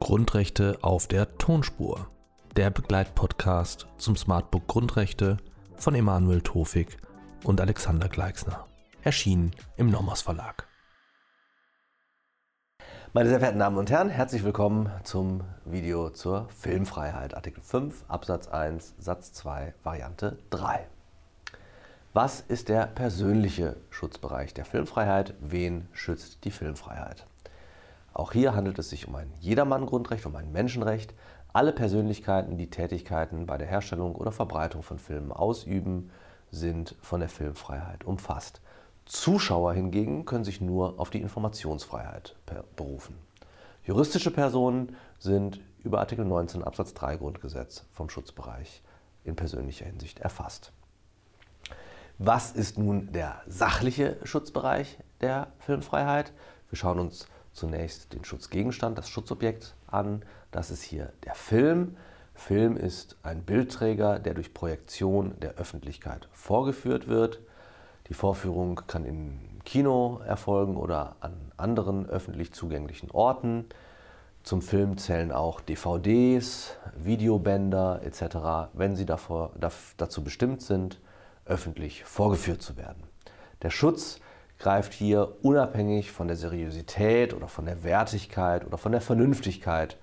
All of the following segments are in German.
Grundrechte auf der Tonspur. Der Begleitpodcast zum Smartbook Grundrechte von Emanuel Tofik und Alexander Gleixner. Erschienen im Nomos Verlag. Meine sehr verehrten Damen und Herren, herzlich willkommen zum Video zur Filmfreiheit. Artikel 5 Absatz 1 Satz 2 Variante 3. Was ist der persönliche Schutzbereich der Filmfreiheit? Wen schützt die Filmfreiheit? Auch hier handelt es sich um ein Jedermann-Grundrecht, um ein Menschenrecht. Alle Persönlichkeiten, die Tätigkeiten bei der Herstellung oder Verbreitung von Filmen ausüben, sind von der Filmfreiheit umfasst. Zuschauer hingegen können sich nur auf die Informationsfreiheit berufen. Juristische Personen sind über Artikel 19 Absatz 3 Grundgesetz vom Schutzbereich in persönlicher Hinsicht erfasst. Was ist nun der sachliche Schutzbereich der Filmfreiheit? Wir schauen uns zunächst den Schutzgegenstand, das Schutzobjekt an. Das ist hier der Film. Film ist ein Bildträger, der durch Projektion der Öffentlichkeit vorgeführt wird. Die Vorführung kann im Kino erfolgen oder an anderen öffentlich zugänglichen Orten. Zum Film zählen auch DVDs, Videobänder etc., wenn sie davor, dazu bestimmt sind, öffentlich vorgeführt zu werden. Der Schutz greift hier unabhängig von der Seriosität oder von der Wertigkeit oder von der Vernünftigkeit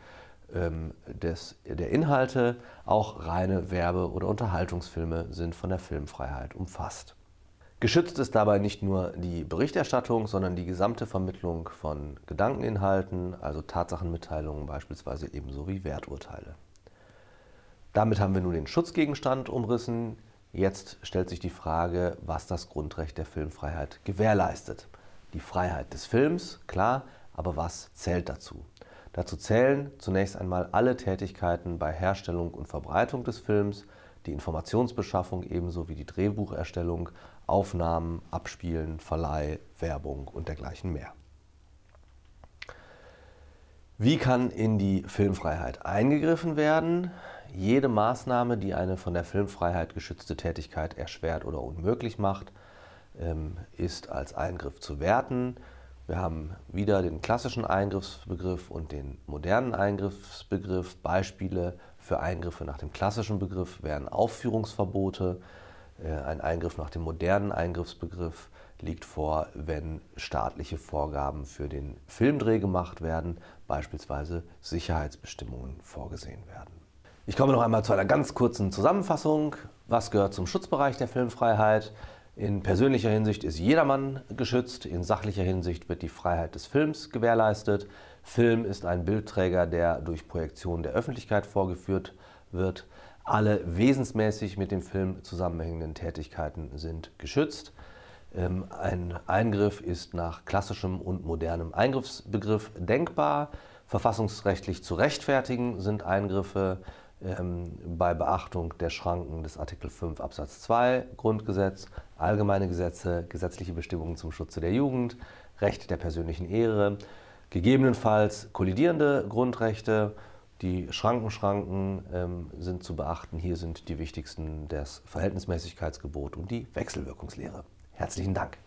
ähm, des, der Inhalte. Auch reine Werbe- oder Unterhaltungsfilme sind von der Filmfreiheit umfasst. Geschützt ist dabei nicht nur die Berichterstattung, sondern die gesamte Vermittlung von Gedankeninhalten, also Tatsachenmitteilungen beispielsweise ebenso wie Werturteile. Damit haben wir nun den Schutzgegenstand umrissen. Jetzt stellt sich die Frage, was das Grundrecht der Filmfreiheit gewährleistet. Die Freiheit des Films, klar, aber was zählt dazu? Dazu zählen zunächst einmal alle Tätigkeiten bei Herstellung und Verbreitung des Films, die Informationsbeschaffung ebenso wie die Drehbucherstellung, Aufnahmen, Abspielen, Verleih, Werbung und dergleichen mehr. Wie kann in die Filmfreiheit eingegriffen werden? Jede Maßnahme, die eine von der Filmfreiheit geschützte Tätigkeit erschwert oder unmöglich macht, ähm, ist als Eingriff zu werten. Wir haben wieder den klassischen Eingriffsbegriff und den modernen Eingriffsbegriff. Beispiele für Eingriffe nach dem klassischen Begriff wären Aufführungsverbote. Äh, ein Eingriff nach dem modernen Eingriffsbegriff liegt vor, wenn staatliche Vorgaben für den Filmdreh gemacht werden, beispielsweise Sicherheitsbestimmungen vorgesehen werden. Ich komme noch einmal zu einer ganz kurzen Zusammenfassung. Was gehört zum Schutzbereich der Filmfreiheit? In persönlicher Hinsicht ist jedermann geschützt, in sachlicher Hinsicht wird die Freiheit des Films gewährleistet. Film ist ein Bildträger, der durch Projektion der Öffentlichkeit vorgeführt wird. Alle wesensmäßig mit dem Film zusammenhängenden Tätigkeiten sind geschützt. Ähm, ein Eingriff ist nach klassischem und modernem Eingriffsbegriff denkbar. Verfassungsrechtlich zu rechtfertigen sind Eingriffe ähm, bei Beachtung der Schranken des Artikel 5 Absatz 2 Grundgesetz, allgemeine Gesetze, gesetzliche Bestimmungen zum Schutze der Jugend, Recht der persönlichen Ehre, gegebenenfalls kollidierende Grundrechte. Die Schrankenschranken ähm, sind zu beachten. Hier sind die wichtigsten das Verhältnismäßigkeitsgebot und die Wechselwirkungslehre. Herzlichen Dank.